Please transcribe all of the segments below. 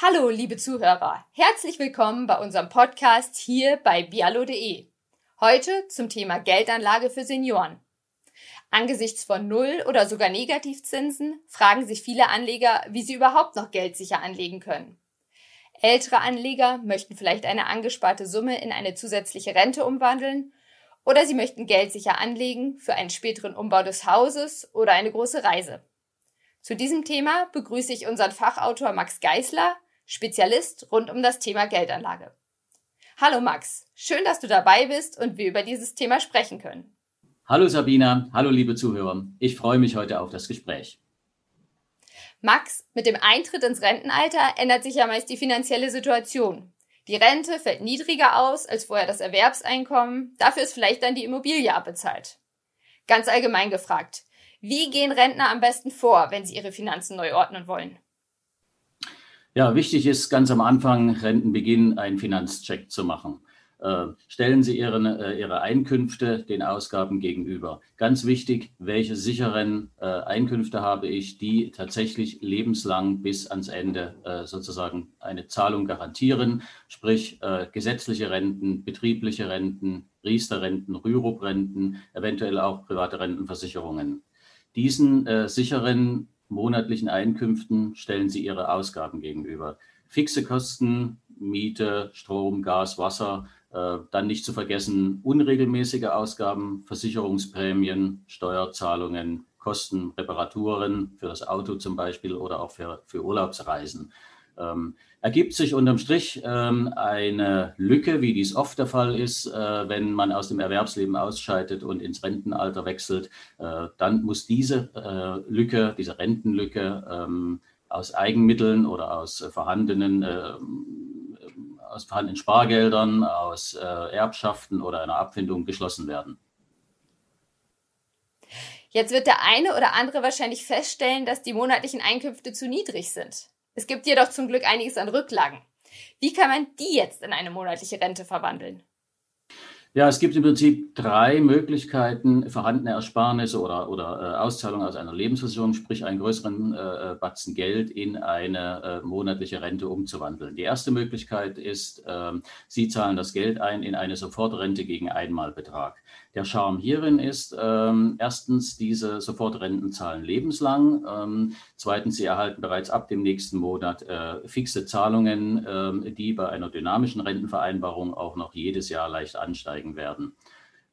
Hallo, liebe Zuhörer. Herzlich willkommen bei unserem Podcast hier bei bialo.de. Heute zum Thema Geldanlage für Senioren. Angesichts von Null- oder sogar Negativzinsen fragen sich viele Anleger, wie sie überhaupt noch Geld sicher anlegen können. Ältere Anleger möchten vielleicht eine angesparte Summe in eine zusätzliche Rente umwandeln oder sie möchten Geld sicher anlegen für einen späteren Umbau des Hauses oder eine große Reise. Zu diesem Thema begrüße ich unseren Fachautor Max Geisler, Spezialist rund um das Thema Geldanlage. Hallo Max, schön, dass du dabei bist und wir über dieses Thema sprechen können. Hallo Sabina, hallo liebe Zuhörer. Ich freue mich heute auf das Gespräch. Max, mit dem Eintritt ins Rentenalter ändert sich ja meist die finanzielle Situation. Die Rente fällt niedriger aus als vorher das Erwerbseinkommen, dafür ist vielleicht dann die Immobilie abbezahlt. Ganz allgemein gefragt, wie gehen Rentner am besten vor, wenn sie ihre Finanzen neu ordnen wollen? Ja, wichtig ist ganz am Anfang Rentenbeginn einen Finanzcheck zu machen. Äh, stellen Sie Ihren, äh, Ihre Einkünfte den Ausgaben gegenüber. Ganz wichtig, welche sicheren äh, Einkünfte habe ich, die tatsächlich lebenslang bis ans Ende äh, sozusagen eine Zahlung garantieren, sprich äh, gesetzliche Renten, betriebliche Renten, Riester-Renten, Rürup-Renten, eventuell auch private Rentenversicherungen. Diesen äh, sicheren monatlichen Einkünften stellen sie ihre Ausgaben gegenüber. Fixe Kosten, Miete, Strom, Gas, Wasser, äh, dann nicht zu vergessen unregelmäßige Ausgaben, Versicherungsprämien, Steuerzahlungen, Kosten, Reparaturen für das Auto zum Beispiel oder auch für, für Urlaubsreisen. Ähm, ergibt sich unterm Strich ähm, eine Lücke, wie dies oft der Fall ist, äh, wenn man aus dem Erwerbsleben ausscheidet und ins Rentenalter wechselt. Äh, dann muss diese äh, Lücke, diese Rentenlücke ähm, aus Eigenmitteln oder aus vorhandenen äh, aus vorhandenen Spargeldern, aus äh, Erbschaften oder einer Abfindung geschlossen werden. Jetzt wird der eine oder andere wahrscheinlich feststellen, dass die monatlichen Einkünfte zu niedrig sind. Es gibt jedoch zum Glück einiges an Rücklagen. Wie kann man die jetzt in eine monatliche Rente verwandeln? Ja, es gibt im Prinzip drei Möglichkeiten, vorhandene Ersparnisse oder, oder äh, Auszahlung aus einer Lebensversicherung, sprich einen größeren äh, Batzen Geld in eine äh, monatliche Rente umzuwandeln. Die erste Möglichkeit ist, ähm, Sie zahlen das Geld ein in eine Sofortrente gegen Einmalbetrag. Der Charme hierin ist, ähm, erstens, diese Sofortrenten zahlen lebenslang. Ähm, zweitens, Sie erhalten bereits ab dem nächsten Monat äh, fixe Zahlungen, ähm, die bei einer dynamischen Rentenvereinbarung auch noch jedes Jahr leicht ansteigen werden.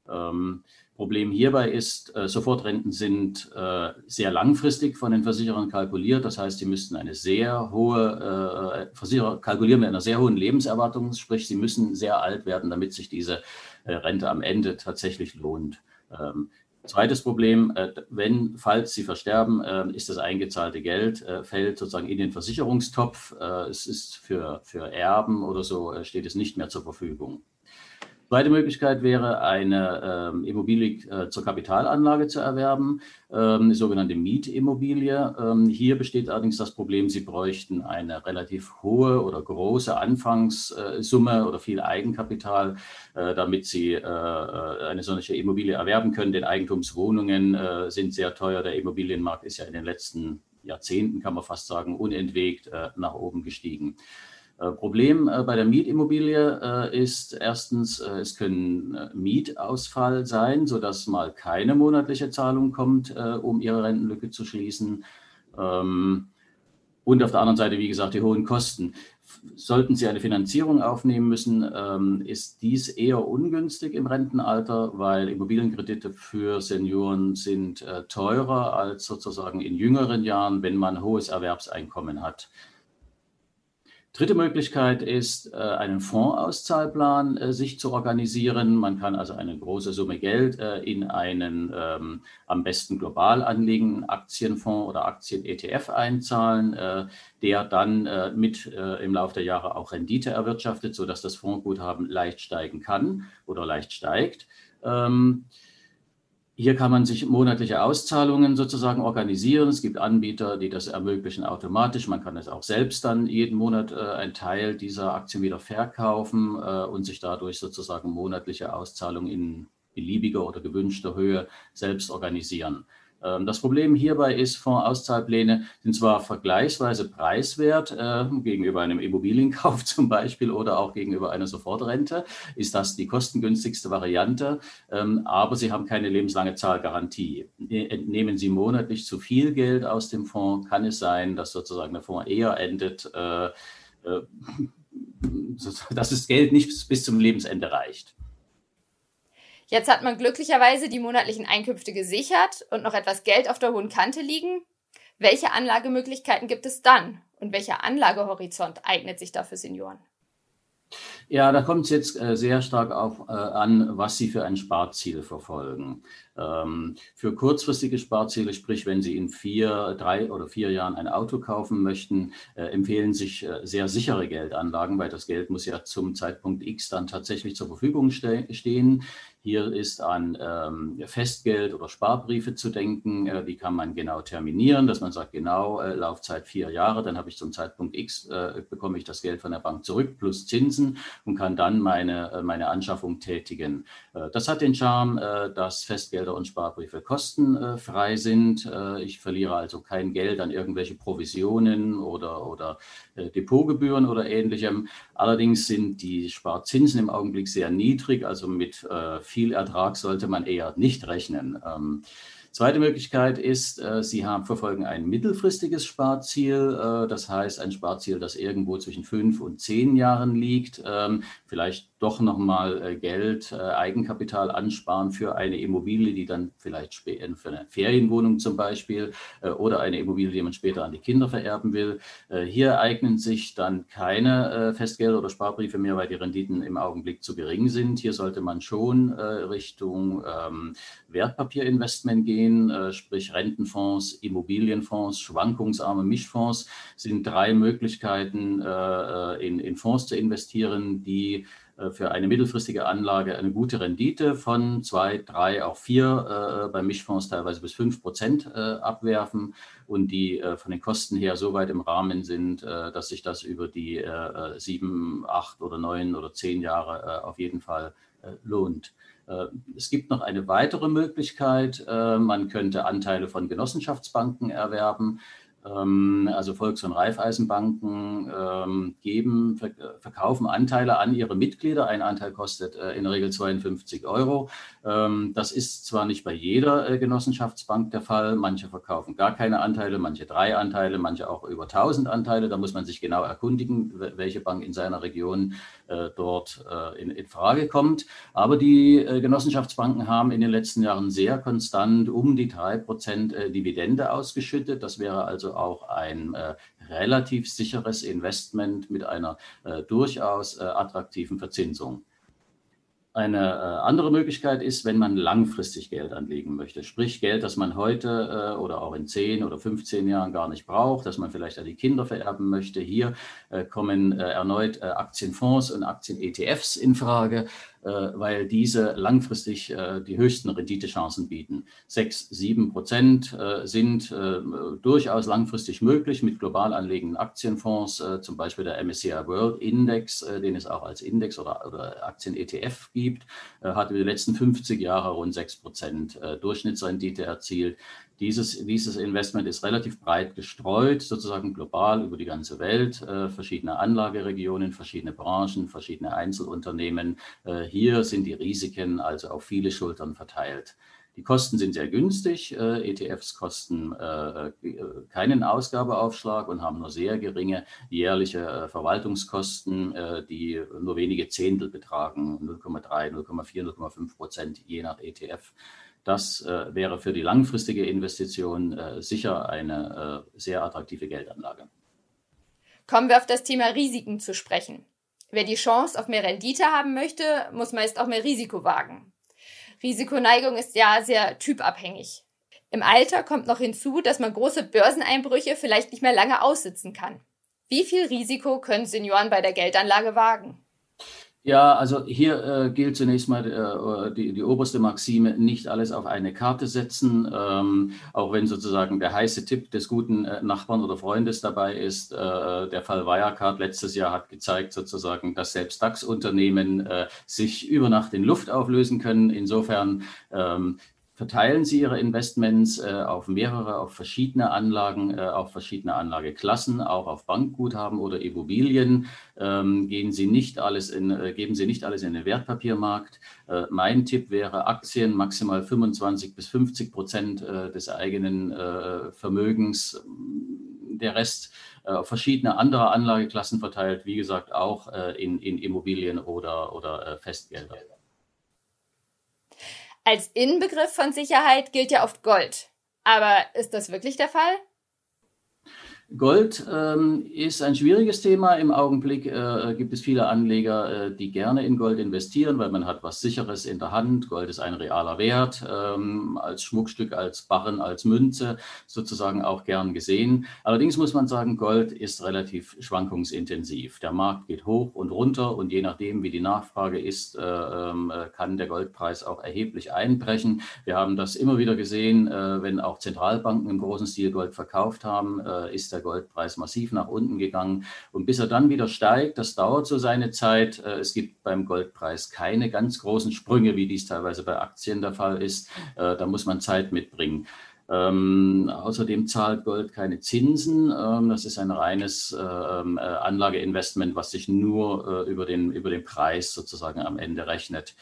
Ähm, Problem hierbei ist, äh, Sofortrenten sind äh, sehr langfristig von den Versicherern kalkuliert. Das heißt, sie müssten eine sehr hohe, äh, Versicherer kalkulieren mit einer sehr hohen Lebenserwartung, sprich, sie müssen sehr alt werden, damit sich diese äh, Rente am Ende tatsächlich lohnt. Ähm, zweites Problem, äh, wenn, falls Sie versterben, äh, ist das eingezahlte Geld, fällt sozusagen in den Versicherungstopf. Es ist für, für Erben oder so, steht es nicht mehr zur Verfügung. Zweite Möglichkeit wäre, eine ähm, Immobilie äh, zur Kapitalanlage zu erwerben, ähm, eine sogenannte Mietimmobilie. Ähm, hier besteht allerdings das Problem, Sie bräuchten eine relativ hohe oder große Anfangssumme oder viel Eigenkapital, äh, damit Sie äh, äh, eine solche Immobilie erwerben können. Denn Eigentumswohnungen äh, sind sehr teuer. Der Immobilienmarkt ist ja in den letzten Jahrzehnten, kann man fast sagen, unentwegt äh, nach oben gestiegen. Äh, Problem äh, bei der Mietimmobilie äh, ist erstens, es können Mietausfall sein, sodass mal keine monatliche Zahlung kommt, um ihre Rentenlücke zu schließen. Ähm, und auf der anderen Seite, wie gesagt, die hohen Kosten. Sollten Sie eine Finanzierung aufnehmen müssen, ähm, ist dies eher ungünstig im Rentenalter, weil Immobilienkredite für Senioren sind teurer als sozusagen in jüngeren Jahren, wenn man hohes Erwerbseinkommen hat. Dritte Möglichkeit ist, äh, einen Fondsauszahlplan äh, sich zu organisieren. Man kann also eine große Summe Geld äh, in einen ähm, am besten global anliegenden Aktienfonds oder Aktien-ETF einzahlen, der dann mit im Laufe der Jahre auch Rendite erwirtschaftet, sodass das Fondsguthaben leicht steigen kann oder leicht steigt. Ähm, hier kann man sich monatliche Auszahlungen sozusagen organisieren. Es gibt Anbieter, die das ermöglichen automatisch. Man kann es auch selbst dann jeden Monat äh, einen Teil dieser Aktien wieder verkaufen äh, und sich dadurch sozusagen monatliche Auszahlungen in beliebiger oder gewünschter Höhe selbst organisieren. Ähm, das Problem hierbei ist, Fondsauszahlpläne sind zwar vergleichsweise preiswert äh, gegenüber einem Immobilienkauf zum Beispiel oder auch gegenüber einer Sofortrente, ist das die kostengünstigste Variante, ähm, aber sie haben keine lebenslange Zahlgarantie. Entnehmen Sie monatlich zu viel Geld aus dem Fonds, kann es sein, dass sozusagen der Fonds eher endet, äh, äh, dass das Geld nicht bis zum Lebensende reicht. Jetzt hat man glücklicherweise die monatlichen Einkünfte gesichert und noch etwas Geld auf der hohen Kante liegen. Welche Anlagemöglichkeiten gibt es dann? Und welcher Anlagehorizont eignet sich da für Senioren? Ja, da kommt es jetzt äh, sehr stark auch äh, an, was Sie für ein Sparziel verfolgen. Ähm, für kurzfristige Sparziele, sprich, wenn Sie in vier, drei oder vier Jahren ein Auto kaufen möchten, äh, empfehlen sich äh, sehr sichere Geldanlagen, weil das Geld muss ja zum Zeitpunkt X dann tatsächlich zur Verfügung ste stehen. Hier ist an ähm, Festgeld oder Sparbriefe zu denken. Äh, die kann man genau terminieren, dass man sagt, genau äh, Laufzeit vier Jahre, dann habe ich zum Zeitpunkt X, äh, bekomme ich das Geld von der Bank zurück plus Zinsen und kann dann meine, äh, meine Anschaffung tätigen. Äh, das hat den Charme, äh, dass Festgelder und Sparbriefe kostenfrei sind. ich verliere also kein Geld an irgendwelche Provisionen oder, oder Depotgebühren oder ähnlichem. Allerdings sind die Sparzinsen im Augenblick sehr niedrig, also mit viel Ertrag sollte man eher nicht rechnen. Zweite Möglichkeit ist, äh, Sie haben, verfolgen ein mittelfristiges Sparziel, äh, das heißt ein Sparziel, das irgendwo zwischen fünf und zehn Jahren liegt. Ähm, vielleicht doch nochmal äh, Geld, Eigenkapital ansparen für eine Immobilie, die dann vielleicht für eine Ferienwohnung zum Beispiel oder eine Immobilie, die man später an die Kinder vererben will. Hier eignen sich dann keine Festgelder oder Sparbriefe mehr, weil die Renditen im Augenblick zu gering sind. Hier sollte man schon Richtung ähm, Wertpapierinvestment gehen äh, sprich Rentenfonds, Immobilienfonds, schwankungsarme Mischfonds, sind drei Möglichkeiten, äh, äh, in Fonds zu investieren, die für eine mittelfristige Anlage eine gute Rendite von zwei, drei, auch vier, bei Mischfonds teilweise bis fünf Prozent abwerfen und die von den Kosten her so weit im Rahmen sind, dass sich das über die sieben, acht oder neun oder zehn Jahre auf jeden Fall lohnt. Äh, es gibt noch eine weitere Möglichkeit. Äh, man könnte Anteile von Genossenschaftsbanken erwerben. Ähm, also Volks- und Raiffeisenbanken ähm, geben, verkaufen Anteile an ihre Mitglieder. Ein Anteil kostet äh, in der Regel 52 Euro. Ähm, das ist zwar nicht bei jeder äh, Genossenschaftsbank der Fall. Manche verkaufen gar keine Anteile, manche drei Anteile, manche auch über 1000 Anteile. Da muss man sich genau erkundigen, welche Bank in seiner Region äh, dort in, in Frage kommt. Aber die Genossenschaftsbanken haben in den letzten Jahren sehr konstant um die drei Prozent Dividende ausgeschüttet. Das wäre also auch ein äh, relativ sicheres Investment mit einer äh, durchaus äh, attraktiven Verzinsung. Eine äh, andere Möglichkeit ist, wenn man langfristig Geld anlegen möchte, sprich Geld, das man heute äh, oder auch in 10 oder 15 Jahren gar nicht braucht, das man vielleicht an die Kinder vererben möchte. Hier äh, kommen erneut Aktienfonds und Aktien-ETFs in Frage. Äh, weil diese langfristig äh, die höchsten Renditechancen bieten. Sechs, sieben Prozent äh, sind durchaus langfristig möglich mit global anlegenden Aktienfonds, zum Beispiel der MSCI World Index, den es auch als Index oder, oder Aktien-ETF gibt, hat über die letzten 50 Jahre rund sechs Prozent Durchschnittsrendite erzielt. Dieses, dieses Investment ist relativ breit gestreut, sozusagen global über die ganze Welt, äh, verschiedene Anlageregionen, verschiedene Branchen, verschiedene Einzelunternehmen. Äh, hier sind die Risiken also auf viele Schultern verteilt. Die Kosten sind sehr günstig. Äh, ETFs kosten äh, äh, keinen Ausgabeaufschlag und haben nur sehr geringe jährliche äh, Verwaltungskosten, die nur wenige Zehntel betragen, 0,3, 0,4, 0,5 Prozent je nach ETF. Das äh, wäre für die langfristige Investition äh, sicher eine äh, sehr attraktive Geldanlage. Kommen wir auf das Thema Risiken zu sprechen. Wer die Chance auf mehr Rendite haben möchte, muss meist auch mehr Risiko wagen. Risikoneigung ist ja sehr typabhängig. Im Alter kommt noch hinzu, dass man große Börseneinbrüche vielleicht nicht mehr lange aussitzen kann. Wie viel Risiko können Senioren bei der Geldanlage wagen? Ja, also hier äh, gilt zunächst mal äh, die, die oberste Maxime, nicht alles auf eine Karte setzen, ähm, auch wenn sozusagen der heiße Tipp des guten äh, Nachbarn oder Freundes dabei ist. Äh, der Fall Wirecard letztes Jahr hat gezeigt sozusagen, dass selbst DAX-Unternehmen äh, sich über Nacht in Luft auflösen können. Insofern ähm, verteilen Sie Ihre Investments äh, auf mehrere, auf verschiedene Anlagen, äh, auf verschiedene Anlageklassen, auch auf Bankguthaben oder Immobilien. Ähm, gehen Sie nicht alles in, äh, geben Sie nicht alles in den Wertpapiermarkt. Äh, mein Tipp wäre Aktien maximal 25 bis 50 Prozent äh, des eigenen äh, Vermögens. Der Rest auf verschiedene andere Anlageklassen verteilt, wie gesagt, auch in, in Immobilien oder, oder Festgelder. Als Inbegriff von Sicherheit gilt ja oft Gold. Aber ist das wirklich der Fall? Gold ähm, ist ein schwieriges Thema. Im Augenblick äh, gibt es viele Anleger, äh, die gerne in Gold investieren, weil man hat was Sicheres in der Hand. Gold ist ein realer Wert, ähm, als Schmuckstück, als Barren, als Münze sozusagen auch gern gesehen. Allerdings muss man sagen, Gold ist relativ schwankungsintensiv. Der Markt geht hoch und runter und je nachdem, wie die Nachfrage ist, äh, ähm, äh kann der Goldpreis auch erheblich einbrechen. Wir haben das immer wieder gesehen, äh, wenn auch Zentralbanken im großen Stil Gold verkauft haben, äh, ist der Goldpreis massiv nach unten gegangen. Und bis er dann wieder steigt, das dauert so seine Zeit. Äh, es gibt beim Goldpreis keine ganz großen Sprünge, wie dies teilweise bei Aktien der Fall ist. Äh, da muss man Zeit mitbringen. Ähm, außerdem zahlt Gold keine Zinsen. Ähm, das ist ein reines äh, ähm, äh, Anlageinvestment, was sich nur äh, über, den, über den Preis sozusagen am Ende rechnet.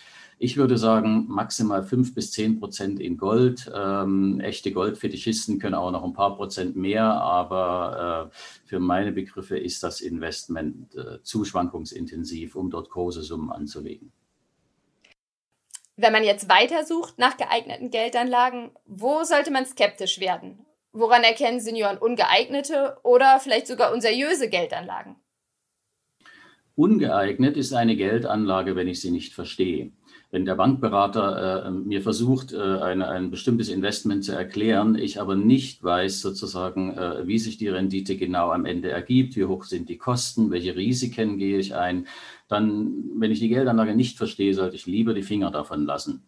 Ich würde sagen, maximal fünf bis zehn Prozent in Gold. Ähm, echte Goldfetischisten können auch noch ein paar Prozent mehr, aber äh, für meine Begriffe ist das Investment äh, zu schwankungsintensiv, um dort große Summen anzulegen. Wenn man jetzt weitersucht nach geeigneten Geldanlagen, wo sollte man skeptisch werden? Woran erkennen Senioren ungeeignete oder vielleicht sogar unseriöse Geldanlagen? Ungeeignet ist eine Geldanlage, wenn ich sie nicht verstehe wenn der Bankberater äh, mir versucht, äh, eine, ein bestimmtes Investment zu erklären, ich aber nicht weiß sozusagen, äh, wie sich die Rendite genau am Ende ergibt, wie hoch sind die Kosten, welche Risiken gehe ich ein, dann, wenn ich die Geldanlage nicht verstehe, sollte ich lieber die Finger davon lassen.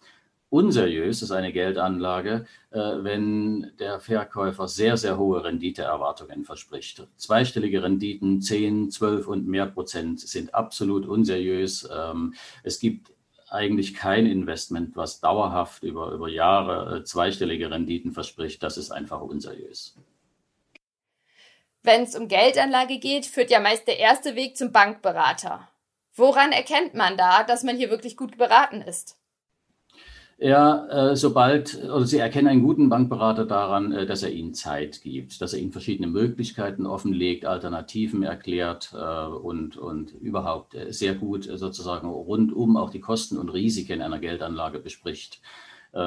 Unseriös ist eine Geldanlage, äh, wenn der Verkäufer sehr, sehr hohe Renditeerwartungen verspricht. Zweistellige Renditen, 10, 12 und mehr Prozent sind absolut unseriös. Ähm, es gibt eigentlich kein Investment, was dauerhaft über, über Jahre äh, zweistellige Renditen verspricht. Das ist einfach unseriös. Wenn es um Geldanlage geht, führt ja meist der erste Weg zum Bankberater. Woran erkennt man da, dass man hier wirklich gut beraten ist? Ja, äh, sobald, oder Sie erkennen einen guten Bankberater daran, äh, dass er Ihnen Zeit gibt, dass er Ihnen verschiedene Möglichkeiten offenlegt, Alternativen erklärt äh, und, und überhaupt sehr gut sozusagen rundum auch die Kosten und Risiken einer Geldanlage bespricht.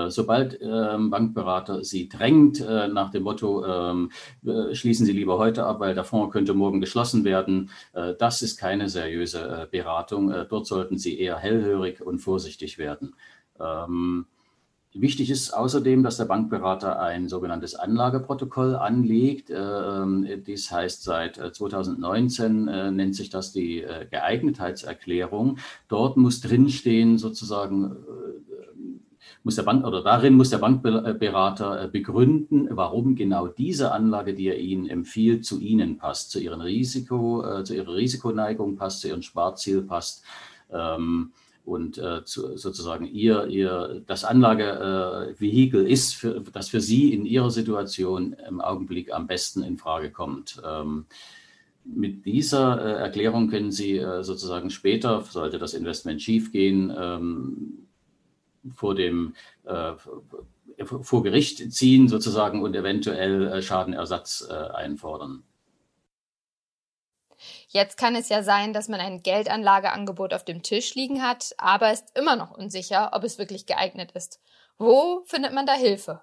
Sobald ähm, Bankberater Sie drängt nach dem Motto, ähm, schließen Sie lieber heute ab, weil der Fonds könnte morgen geschlossen werden, das ist keine seriöse Beratung. Dort sollten Sie eher hellhörig und vorsichtig werden. Ähm, wichtig ist außerdem, dass der Bankberater ein sogenanntes Anlageprotokoll anlegt. Ähm, dies heißt, seit 2019 äh, äh, nennt sich das die äh, Geeignetheitserklärung. Dort muss drinstehen sozusagen, muss der Bank oder darin muss der Bankberater begründen, warum genau diese Anlage, die er Ihnen empfiehlt, zu Ihnen passt, zu Ihrem Risiko, zu Ihrer Risikoneigung passt, zu Ihrem Sparziel passt. Ähm, und äh, zu, sozusagen ihr, ihr das Anlagevehikel äh, ist, für, das für Sie in Ihrer Situation im Augenblick am besten in Frage kommt. Ähm, mit dieser äh, Erklärung können Sie äh, sozusagen später, sollte das Investment schiefgehen, ähm, vor dem äh, vor Gericht ziehen sozusagen und eventuell äh, Schadenersatz einfordern. Jetzt kann es ja sein, dass man ein Geldanlageangebot auf dem Tisch liegen hat, aber ist immer noch unsicher, ob es wirklich geeignet ist. Wo findet man da Hilfe?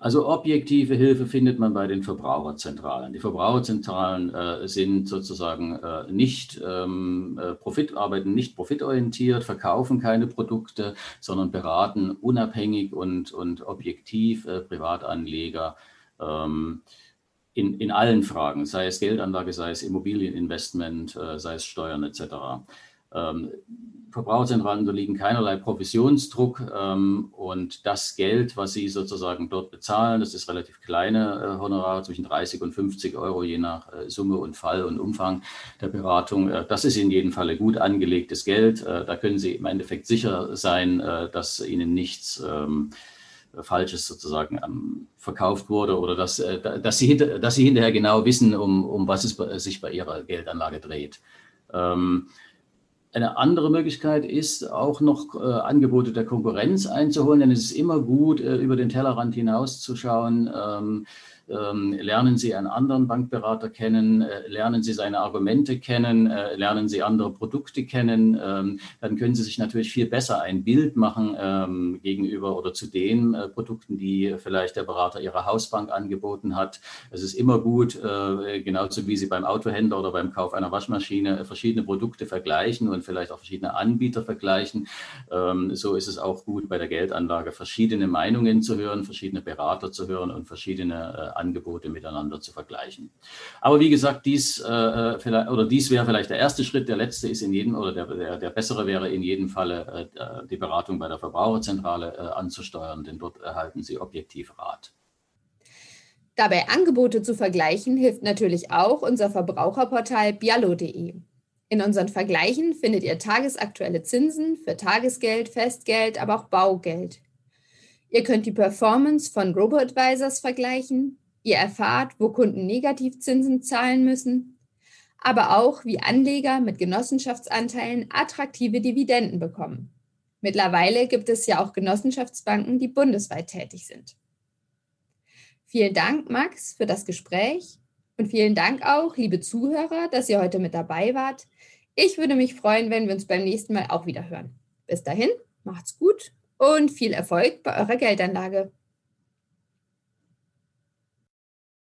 Also objektive Hilfe findet man bei den Verbraucherzentralen. Die Verbraucherzentralen äh, sind sozusagen äh, nicht ähm, äh, Profit, arbeiten nicht profitorientiert, verkaufen keine Produkte, sondern beraten unabhängig und, und objektiv äh, Privatanleger. Ähm, in, in allen Fragen, sei es Geldanlage, sei es Immobilieninvestment, äh, sei es Steuern etc. Ähm, Verbraucherzentralen unterliegen keinerlei Provisionsdruck ähm, und das Geld, was sie sozusagen dort bezahlen, das ist relativ kleine äh, Honorare zwischen 30 und 50 Euro je nach äh, Summe und Fall und Umfang der Beratung. Äh, das ist in jedem Falle gut angelegtes Geld. Äh, da können Sie im Endeffekt sicher sein, äh, dass Ihnen nichts ähm, Falsches sozusagen ähm, verkauft wurde oder dass, äh, dass, Sie hinter, dass Sie hinterher genau wissen, um, um was es sich bei Ihrer Geldanlage dreht. Ähm, eine andere Möglichkeit ist, auch noch äh, Angebote der Konkurrenz einzuholen, denn es ist immer gut, äh, über den Tellerrand hinauszuschauen. Ähm, lernen Sie einen anderen Bankberater kennen, äh, lernen Sie seine Argumente kennen, äh, lernen Sie andere Produkte kennen, ähm, dann können Sie sich natürlich viel besser ein Bild machen ähm, gegenüber oder zu den äh, Produkten, die vielleicht der Berater Ihrer Hausbank angeboten hat. Es ist immer gut, genauso wie Sie beim Autohändler oder beim Kauf einer Waschmaschine verschiedene Produkte vergleichen und vielleicht auch verschiedene Anbieter vergleichen. Ähm, so ist es auch gut bei der Geldanlage, verschiedene Meinungen zu hören, verschiedene Berater zu hören und verschiedene Angebote miteinander zu vergleichen. Aber wie gesagt, dies, äh, äh, vielleicht, oder dies wäre vielleicht der erste Schritt. Der letzte ist in jedem, oder der, der, der bessere wäre in jedem Falle, äh, die Beratung bei der Verbraucherzentrale äh, anzusteuern, denn dort erhalten Sie objektiv Rat. Dabei Angebote zu vergleichen, hilft natürlich auch unser Verbraucherportal biallo.de. In unseren Vergleichen findet ihr tagesaktuelle Zinsen für Tagesgeld, Festgeld, aber auch Baugeld. Ihr könnt die Performance von Robo-Advisors vergleichen, Ihr erfahrt, wo Kunden Negativzinsen zahlen müssen, aber auch, wie Anleger mit Genossenschaftsanteilen attraktive Dividenden bekommen. Mittlerweile gibt es ja auch Genossenschaftsbanken, die bundesweit tätig sind. Vielen Dank, Max, für das Gespräch und vielen Dank auch, liebe Zuhörer, dass ihr heute mit dabei wart. Ich würde mich freuen, wenn wir uns beim nächsten Mal auch wieder hören. Bis dahin, macht's gut und viel Erfolg bei eurer Geldanlage.